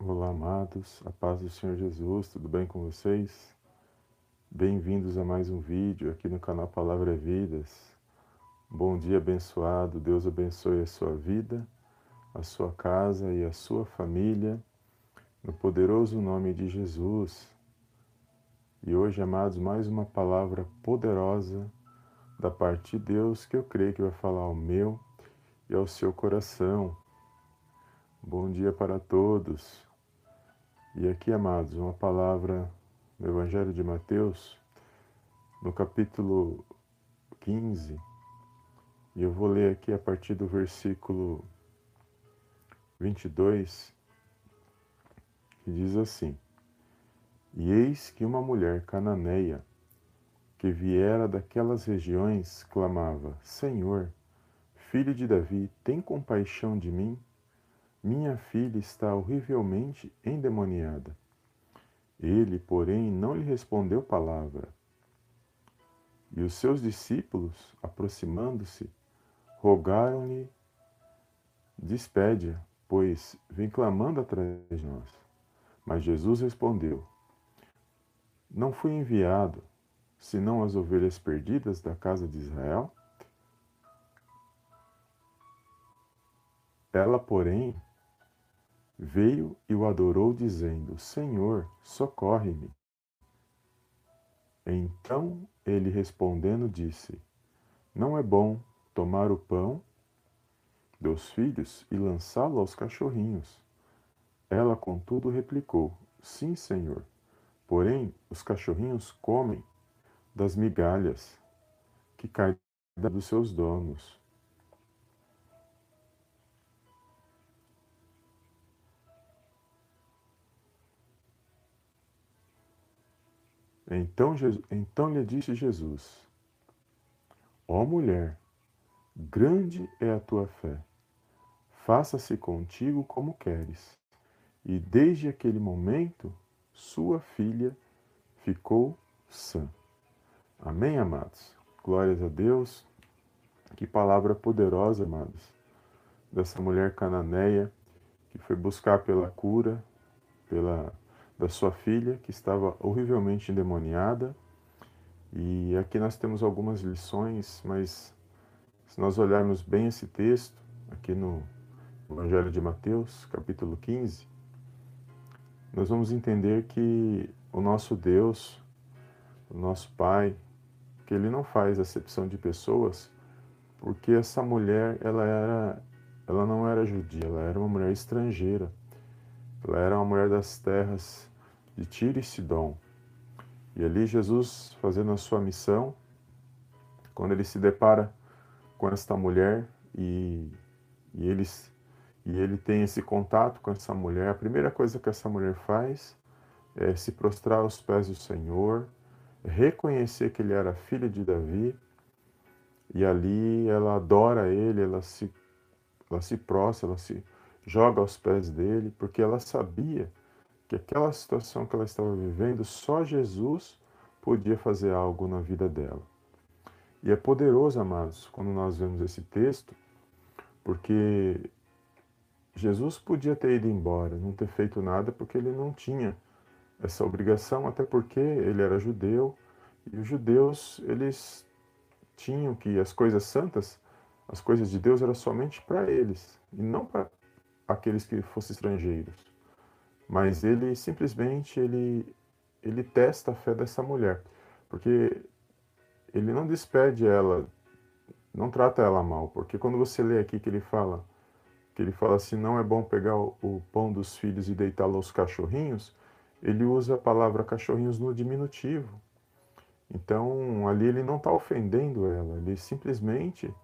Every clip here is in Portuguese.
Olá, amados, a paz do Senhor Jesus, tudo bem com vocês? Bem-vindos a mais um vídeo aqui no canal Palavra é Vidas. Bom dia abençoado, Deus abençoe a sua vida, a sua casa e a sua família, no poderoso nome de Jesus. E hoje, amados, mais uma palavra poderosa da parte de Deus que eu creio que vai falar ao meu e ao seu coração. Bom dia para todos. E aqui, amados, uma palavra no Evangelho de Mateus, no capítulo 15, e eu vou ler aqui a partir do versículo 22, que diz assim: E eis que uma mulher cananeia, que viera daquelas regiões, clamava: Senhor, filho de Davi, tem compaixão de mim? Minha filha está horrivelmente endemoniada. Ele, porém, não lhe respondeu palavra. E os seus discípulos, aproximando-se, rogaram-lhe: Despede-a, pois vem clamando atrás de nós. Mas Jesus respondeu: Não fui enviado senão as ovelhas perdidas da casa de Israel? Ela, porém, veio e o adorou, dizendo: Senhor, socorre-me. Então ele respondendo disse: Não é bom tomar o pão dos filhos e lançá-lo aos cachorrinhos. Ela, contudo, replicou: Sim, senhor. Porém, os cachorrinhos comem das migalhas que caem dos seus donos. Então, então lhe disse Jesus: Ó mulher, grande é a tua fé, faça-se contigo como queres. E desde aquele momento, sua filha ficou sã. Amém, amados? Glórias a Deus. Que palavra poderosa, amados, dessa mulher cananeia que foi buscar pela cura, pela da sua filha, que estava horrivelmente endemoniada. E aqui nós temos algumas lições, mas se nós olharmos bem esse texto, aqui no Evangelho de Mateus, capítulo 15, nós vamos entender que o nosso Deus, o nosso Pai, que ele não faz acepção de pessoas, porque essa mulher, ela era ela não era judia, ela era uma mulher estrangeira. Ela era uma mulher das terras de Tiro e Sidom. E ali Jesus, fazendo a sua missão, quando ele se depara com esta mulher e, e, eles, e ele tem esse contato com essa mulher, a primeira coisa que essa mulher faz é se prostrar aos pés do Senhor, reconhecer que ele era filho de Davi, e ali ela adora ele, ela se, ela se prostra, ela se joga aos pés dele, porque ela sabia que aquela situação que ela estava vivendo, só Jesus podia fazer algo na vida dela. E é poderoso, amados, quando nós vemos esse texto, porque Jesus podia ter ido embora, não ter feito nada, porque ele não tinha essa obrigação, até porque ele era judeu, e os judeus, eles tinham que as coisas santas, as coisas de Deus, eram somente para eles, e não para aqueles que fossem estrangeiros. Mas ele simplesmente ele, ele testa a fé dessa mulher, porque ele não despede ela, não trata ela mal, porque quando você lê aqui que ele fala que ele fala assim, não é bom pegar o, pão dos filhos e deitá-lo aos cachorrinhos, ele usa a palavra cachorrinhos no diminutivo. Então, ali ele não está ofendendo ela, ele simplesmente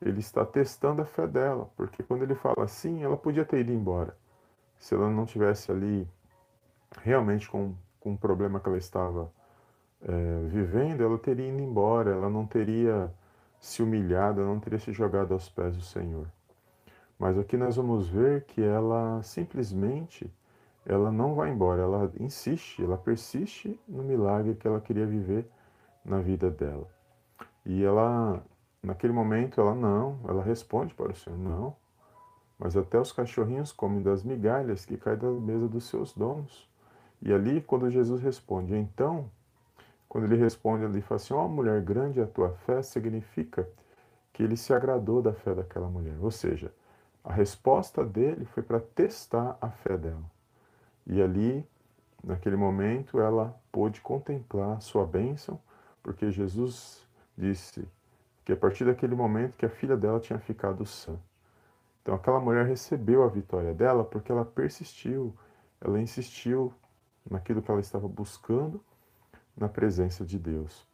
ele está testando a fé dela, porque quando ele fala assim, ela podia ter ido embora se ela não tivesse ali realmente com, com o problema que ela estava é, vivendo, ela teria ido embora, ela não teria se humilhado, ela não teria se jogado aos pés do Senhor. Mas aqui nós vamos ver que ela simplesmente ela não vai embora, ela insiste, ela persiste no milagre que ela queria viver na vida dela. E ela, naquele momento, ela não, ela responde para o Senhor, não, mas até os cachorrinhos comem das migalhas que caem da mesa dos seus donos. E ali, quando Jesus responde, então, quando ele responde ali, fala assim: Ó oh, mulher, grande a tua fé, significa que ele se agradou da fé daquela mulher. Ou seja, a resposta dele foi para testar a fé dela. E ali, naquele momento, ela pôde contemplar sua bênção, porque Jesus disse que a partir daquele momento que a filha dela tinha ficado sã. Então aquela mulher recebeu a vitória dela porque ela persistiu, ela insistiu naquilo que ela estava buscando na presença de Deus.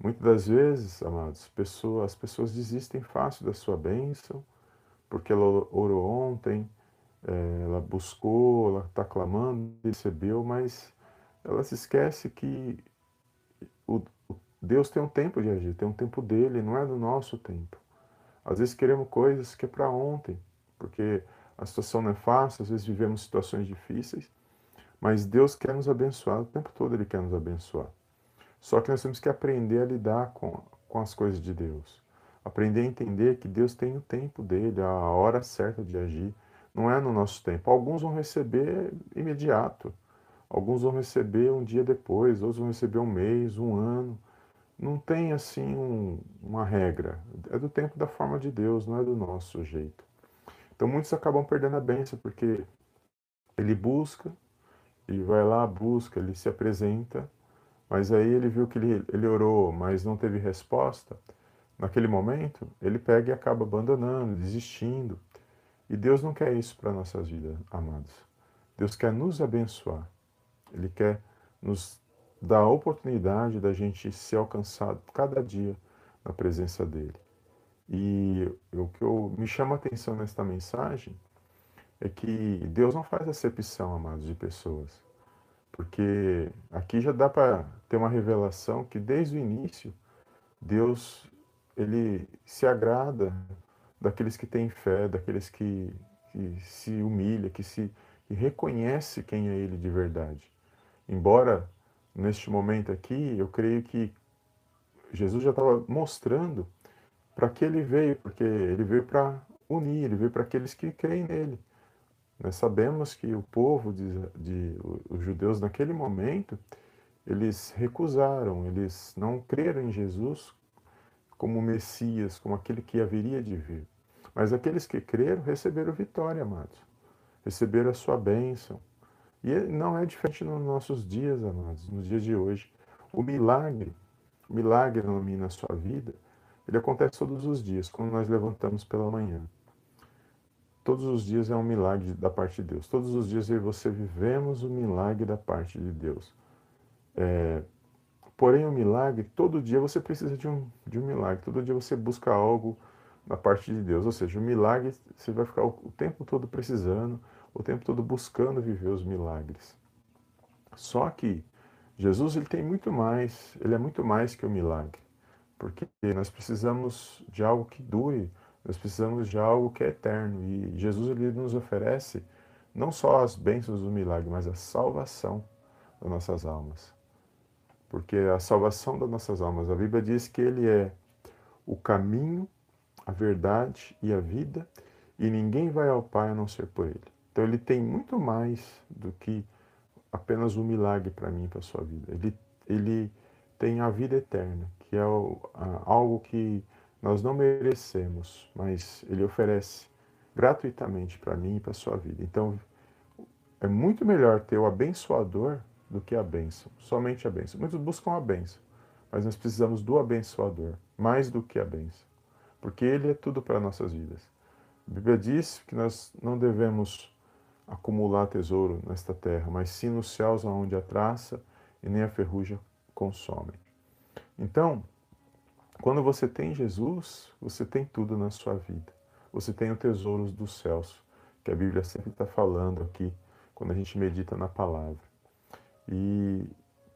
Muitas das vezes, amados, pessoas, as pessoas desistem fácil da sua bênção, porque ela orou ontem, é, ela buscou, ela está clamando, recebeu, mas ela se esquece que o, Deus tem um tempo de agir, tem um tempo dele, não é do nosso tempo. Às vezes queremos coisas que é para ontem, porque a situação não é fácil, às vezes vivemos situações difíceis, mas Deus quer nos abençoar, o tempo todo Ele quer nos abençoar. Só que nós temos que aprender a lidar com, com as coisas de Deus. Aprender a entender que Deus tem o tempo dele, a hora certa de agir. Não é no nosso tempo. Alguns vão receber imediato. Alguns vão receber um dia depois, outros vão receber um mês, um ano não tem assim um, uma regra. É do tempo da forma de Deus, não é do nosso jeito. Então muitos acabam perdendo a bênção porque ele busca, ele vai lá, busca, ele se apresenta, mas aí ele viu que ele, ele orou, mas não teve resposta. Naquele momento, ele pega e acaba abandonando, desistindo. E Deus não quer isso para nossas vidas, amados. Deus quer nos abençoar. Ele quer nos dá a oportunidade da gente ser alcançado cada dia na presença dele. E o que eu, me chama a atenção nesta mensagem é que Deus não faz acepção, amados, de pessoas. Porque aqui já dá para ter uma revelação que desde o início Deus ele se agrada daqueles que têm fé, daqueles que, que se humilha, que se que reconhece quem é ele de verdade. Embora neste momento aqui, eu creio que Jesus já estava mostrando para que ele veio, porque ele veio para unir, ele veio para aqueles que creem nele. Nós sabemos que o povo de, de os judeus naquele momento, eles recusaram, eles não creram em Jesus como Messias, como aquele que haveria de vir. Mas aqueles que creram receberam vitória, amados. Receberam a sua bênção. E não é diferente nos nossos dias, amados, nos dias de hoje. O milagre, o milagre na minha na sua vida, ele acontece todos os dias, quando nós levantamos pela manhã. Todos os dias é um milagre da parte de Deus. Todos os dias eu e você vivemos o milagre da parte de Deus. É, porém, o milagre, todo dia você precisa de um, de um milagre. Todo dia você busca algo da parte de Deus. Ou seja, o milagre você vai ficar o, o tempo todo precisando o tempo todo buscando viver os milagres. Só que Jesus ele tem muito mais, ele é muito mais que o milagre, porque nós precisamos de algo que dure, nós precisamos de algo que é eterno e Jesus ele nos oferece não só as bênçãos do milagre, mas a salvação das nossas almas. Porque a salvação das nossas almas, a Bíblia diz que ele é o caminho, a verdade e a vida, e ninguém vai ao Pai a não ser por ele. Então ele tem muito mais do que apenas um milagre para mim, para a sua vida. Ele, ele tem a vida eterna, que é algo que nós não merecemos, mas ele oferece gratuitamente para mim e para a sua vida. Então é muito melhor ter o abençoador do que a bênção, somente a bênção. Muitos buscam a bênção, mas nós precisamos do abençoador, mais do que a bênção, porque ele é tudo para nossas vidas. A Bíblia diz que nós não devemos acumular tesouro nesta terra, mas sim nos céus onde a traça e nem a ferrugem consomem. Então, quando você tem Jesus, você tem tudo na sua vida. Você tem os tesouros dos céus, que a Bíblia sempre está falando aqui, quando a gente medita na palavra. E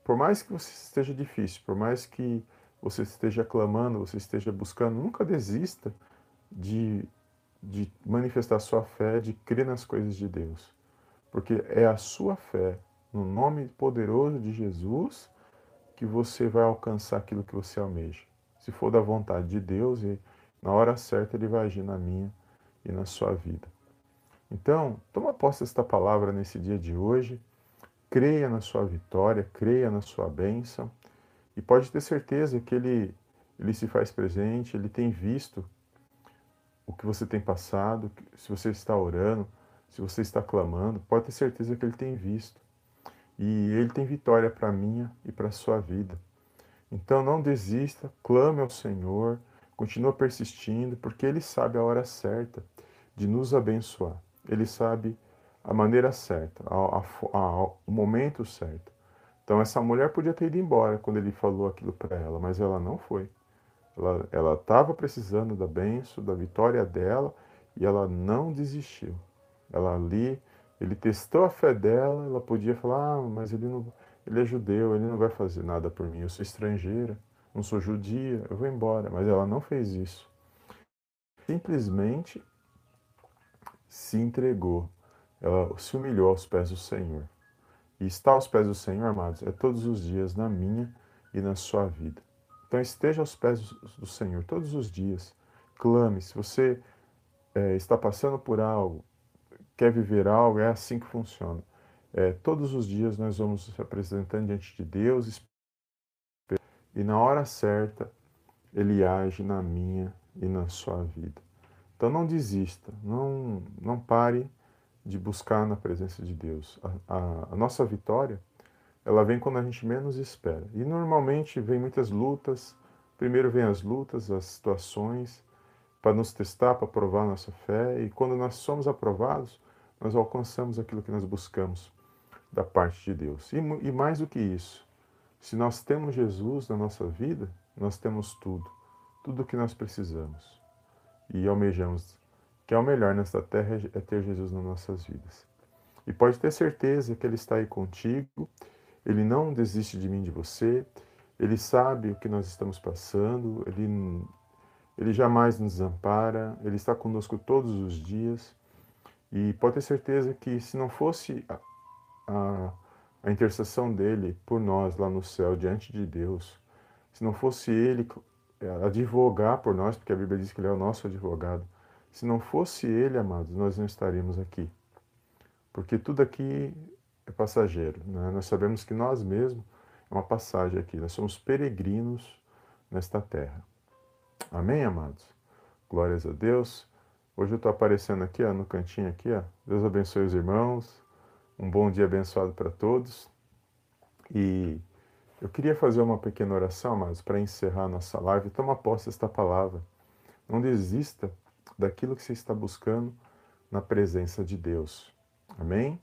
por mais que você esteja difícil, por mais que você esteja clamando, você esteja buscando, nunca desista de de manifestar sua fé, de crer nas coisas de Deus. Porque é a sua fé, no nome poderoso de Jesus, que você vai alcançar aquilo que você almeja. Se for da vontade de Deus, e na hora certa Ele vai agir na minha e na sua vida. Então, toma posse desta palavra nesse dia de hoje, creia na sua vitória, creia na sua bênção e pode ter certeza que Ele, ele se faz presente, Ele tem visto o que você tem passado, se você está orando, se você está clamando, pode ter certeza que Ele tem visto. E Ele tem vitória para a minha e para a sua vida. Então não desista, clame ao Senhor, continua persistindo, porque Ele sabe a hora certa de nos abençoar. Ele sabe a maneira certa, a, a, a, o momento certo. Então essa mulher podia ter ido embora quando ele falou aquilo para ela, mas ela não foi. Ela estava precisando da benção, da vitória dela, e ela não desistiu. Ela ali, ele testou a fé dela, ela podia falar, ah, mas ele, não, ele é judeu, ele não vai fazer nada por mim, eu sou estrangeira, não sou judia, eu vou embora. Mas ela não fez isso. Simplesmente se entregou, ela se humilhou aos pés do Senhor. E estar aos pés do Senhor, amados, é todos os dias na minha e na sua vida. Então esteja aos pés do Senhor todos os dias. Clame. Se você é, está passando por algo, quer viver algo, é assim que funciona. É, todos os dias nós vamos se apresentando diante de Deus e na hora certa Ele age na minha e na sua vida. Então não desista, não, não pare de buscar na presença de Deus. A, a, a nossa vitória ela vem quando a gente menos espera. E normalmente vem muitas lutas. Primeiro vem as lutas, as situações, para nos testar, para provar nossa fé. E quando nós somos aprovados, nós alcançamos aquilo que nós buscamos da parte de Deus. E, e mais do que isso, se nós temos Jesus na nossa vida, nós temos tudo, tudo o que nós precisamos. E almejamos que é o melhor nesta terra é ter Jesus nas nossas vidas. E pode ter certeza que Ele está aí contigo ele não desiste de mim, de você. Ele sabe o que nós estamos passando. Ele, ele jamais nos desampara. Ele está conosco todos os dias. E pode ter certeza que se não fosse a, a, a intercessão dele por nós lá no céu, diante de Deus, se não fosse ele é, advogar por nós, porque a Bíblia diz que ele é o nosso advogado, se não fosse ele, amados, nós não estaríamos aqui. Porque tudo aqui é passageiro. Né? Nós sabemos que nós mesmos é uma passagem aqui, nós somos peregrinos nesta terra. Amém, amados? Glórias a Deus. Hoje eu estou aparecendo aqui ó, no cantinho aqui. Ó. Deus abençoe os irmãos. Um bom dia abençoado para todos. E eu queria fazer uma pequena oração, amados, para encerrar nossa live. Toma posse desta palavra. Não desista daquilo que você está buscando na presença de Deus. Amém?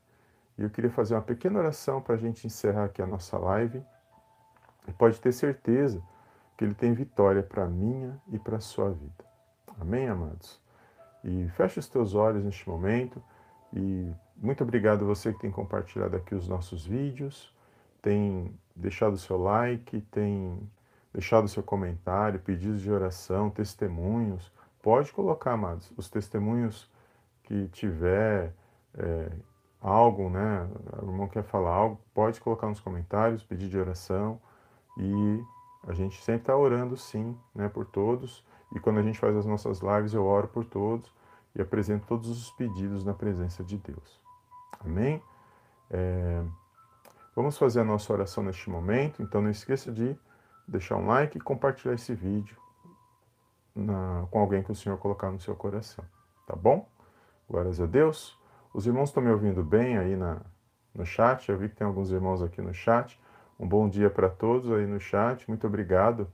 E eu queria fazer uma pequena oração para a gente encerrar aqui a nossa live. E pode ter certeza que Ele tem vitória para a minha e para a sua vida. Amém, amados? E feche os teus olhos neste momento. E muito obrigado a você que tem compartilhado aqui os nossos vídeos, tem deixado o seu like, tem deixado o seu comentário, pedidos de oração, testemunhos. Pode colocar, amados, os testemunhos que tiver, é, algo, né? O irmão quer falar algo, pode colocar nos comentários, pedir de oração e a gente sempre está orando sim, né, por todos. E quando a gente faz as nossas lives, eu oro por todos e apresento todos os pedidos na presença de Deus. Amém? É... Vamos fazer a nossa oração neste momento, então não esqueça de deixar um like e compartilhar esse vídeo na... com alguém que o Senhor colocar no seu coração. Tá bom? Glórias a Deus. Os irmãos estão me ouvindo bem aí na, no chat? Eu vi que tem alguns irmãos aqui no chat. Um bom dia para todos aí no chat. Muito obrigado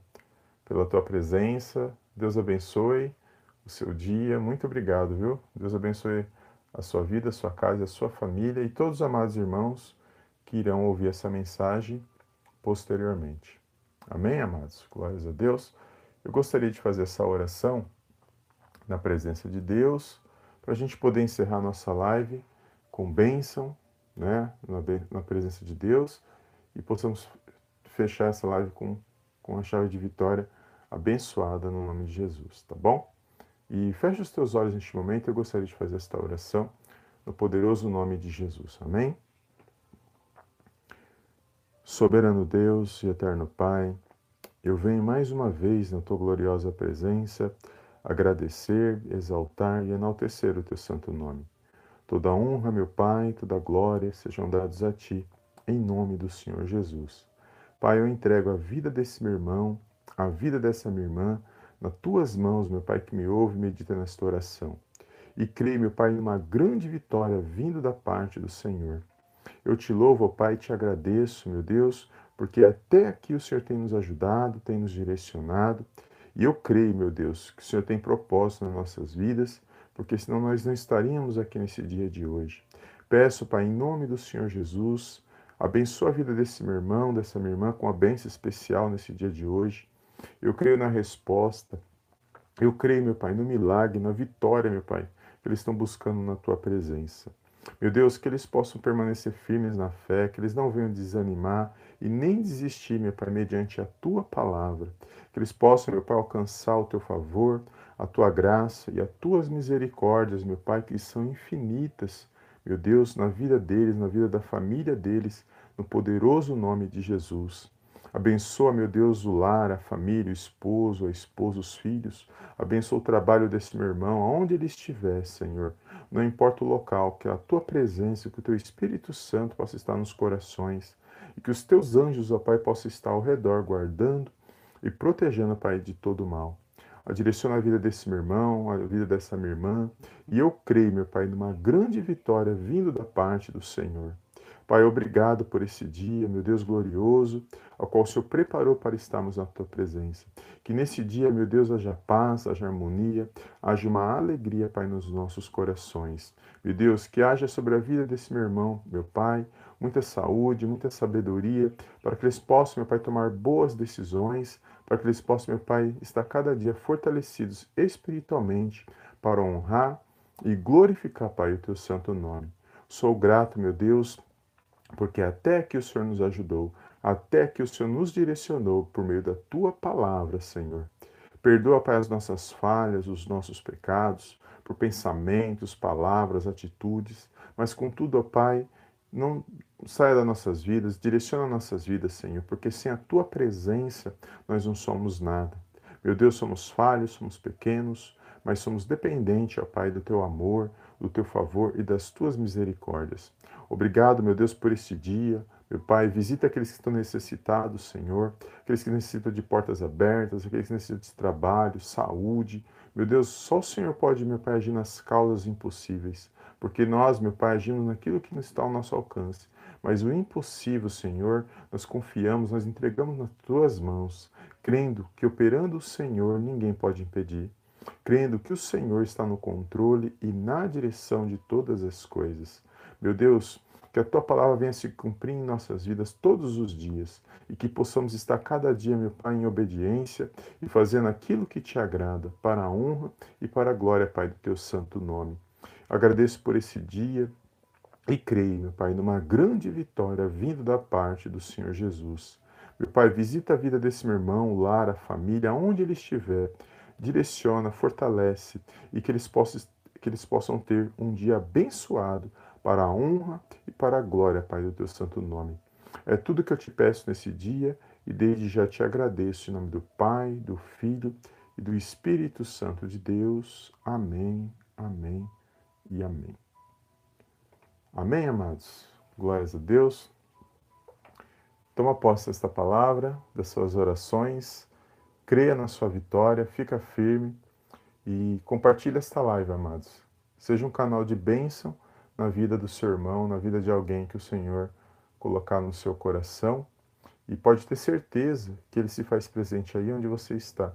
pela tua presença. Deus abençoe o seu dia. Muito obrigado, viu? Deus abençoe a sua vida, a sua casa, a sua família e todos os amados irmãos que irão ouvir essa mensagem posteriormente. Amém, amados? Glórias a Deus. Eu gostaria de fazer essa oração na presença de Deus para a gente poder encerrar nossa live com bênção, né, na, na presença de Deus e possamos fechar essa live com, com a chave de vitória abençoada no nome de Jesus, tá bom? E feche os teus olhos neste momento, eu gostaria de fazer esta oração no poderoso nome de Jesus, amém? Soberano Deus e eterno Pai, eu venho mais uma vez na tua gloriosa presença agradecer, exaltar e enaltecer o teu santo nome. Toda honra, meu Pai, toda glória sejam dados a Ti, em nome do Senhor Jesus. Pai, eu entrego a vida desse meu irmão, a vida dessa minha irmã, nas Tuas mãos, meu Pai, que me ouve e medita nesta oração. E creio, meu Pai, numa grande vitória vindo da parte do Senhor. Eu te louvo, ó Pai, e te agradeço, meu Deus, porque até aqui o Senhor tem nos ajudado, tem nos direcionado. E eu creio, meu Deus, que o Senhor tem propósito nas nossas vidas porque senão nós não estaríamos aqui nesse dia de hoje. Peço, Pai, em nome do Senhor Jesus, abençoa a vida desse meu irmão, dessa minha irmã, com a bênção especial nesse dia de hoje. Eu creio na resposta, eu creio, meu Pai, no milagre, na vitória, meu Pai, que eles estão buscando na Tua presença. Meu Deus, que eles possam permanecer firmes na fé, que eles não venham desanimar e nem desistir, meu Pai, mediante a Tua palavra. Que eles possam, meu Pai, alcançar o Teu favor, a tua graça e as tuas misericórdias, meu Pai, que são infinitas, meu Deus, na vida deles, na vida da família deles, no poderoso nome de Jesus. Abençoa, meu Deus, o lar, a família, o esposo, a esposa, os filhos. Abençoa o trabalho desse meu irmão, aonde ele estiver, Senhor. Não importa o local, que a tua presença, que o teu Espírito Santo possa estar nos corações e que os teus anjos, ó Pai, possam estar ao redor, guardando e protegendo, Pai, de todo mal direciona a vida desse meu irmão, a vida dessa minha irmã. E eu creio, meu Pai, numa grande vitória vindo da parte do Senhor. Pai, obrigado por esse dia, meu Deus glorioso, ao qual o Senhor preparou para estarmos na tua presença. Que nesse dia, meu Deus, haja paz, haja harmonia, haja uma alegria, Pai, nos nossos corações. Meu Deus, que haja sobre a vida desse meu irmão, meu Pai, muita saúde, muita sabedoria, para que eles possam, meu Pai, tomar boas decisões, para que eles possam, meu Pai, estar cada dia fortalecidos espiritualmente para honrar e glorificar, Pai, o teu santo nome. Sou grato, meu Deus, porque até que o Senhor nos ajudou, até que o Senhor nos direcionou por meio da tua palavra, Senhor. Perdoa, Pai, as nossas falhas, os nossos pecados, por pensamentos, palavras, atitudes, mas contudo, ó Pai, não saia das nossas vidas, direciona nossas vidas, Senhor, porque sem a tua presença nós não somos nada. Meu Deus, somos falhos, somos pequenos, mas somos dependentes, ó Pai, do teu amor, do teu favor e das tuas misericórdias. Obrigado, meu Deus, por este dia. Meu Pai, visita aqueles que estão necessitados, Senhor, aqueles que necessitam de portas abertas, aqueles que necessitam de trabalho, saúde. Meu Deus, só o Senhor pode, meu Pai, agir nas causas impossíveis. Porque nós, meu Pai, agimos naquilo que não está ao nosso alcance. Mas o impossível, Senhor, nós confiamos, nós entregamos nas tuas mãos, crendo que operando o Senhor ninguém pode impedir, crendo que o Senhor está no controle e na direção de todas as coisas. Meu Deus, que a tua palavra venha se cumprir em nossas vidas todos os dias e que possamos estar cada dia, meu Pai, em obediência e fazendo aquilo que te agrada, para a honra e para a glória, Pai, do teu santo nome. Agradeço por esse dia e creio, meu Pai, numa grande vitória vindo da parte do Senhor Jesus. Meu Pai, visita a vida desse meu irmão, o lar, a família, onde ele estiver. Direciona, fortalece e que eles possam, que eles possam ter um dia abençoado para a honra e para a glória, Pai, do teu santo nome. É tudo que eu te peço nesse dia e desde já te agradeço em nome do Pai, do Filho e do Espírito Santo de Deus. Amém, amém e amém. Amém, amados? Glórias a Deus. Toma posse desta palavra, das suas orações, creia na sua vitória, fica firme e compartilhe esta live, amados. Seja um canal de bênção na vida do seu irmão, na vida de alguém que o Senhor colocar no seu coração. E pode ter certeza que ele se faz presente aí onde você está.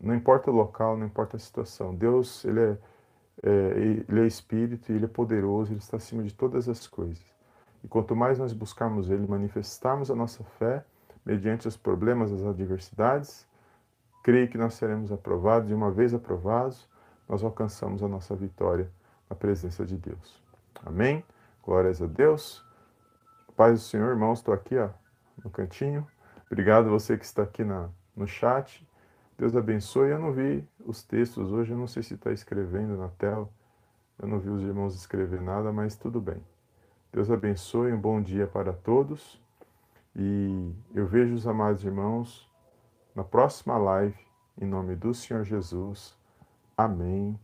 Não importa o local, não importa a situação. Deus, ele é é, ele é espírito e ele é poderoso, ele está acima de todas as coisas. E quanto mais nós buscarmos ele, manifestarmos a nossa fé mediante os problemas, as adversidades, creio que nós seremos aprovados e uma vez aprovados, nós alcançamos a nossa vitória na presença de Deus. Amém? Glórias a Deus. Paz do Senhor, irmãos, estou aqui ó, no cantinho. Obrigado você que está aqui na, no chat. Deus abençoe. Eu não vi os textos hoje, eu não sei se está escrevendo na tela. Eu não vi os irmãos escrever nada, mas tudo bem. Deus abençoe, um bom dia para todos. E eu vejo os amados irmãos na próxima live, em nome do Senhor Jesus. Amém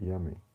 e amém.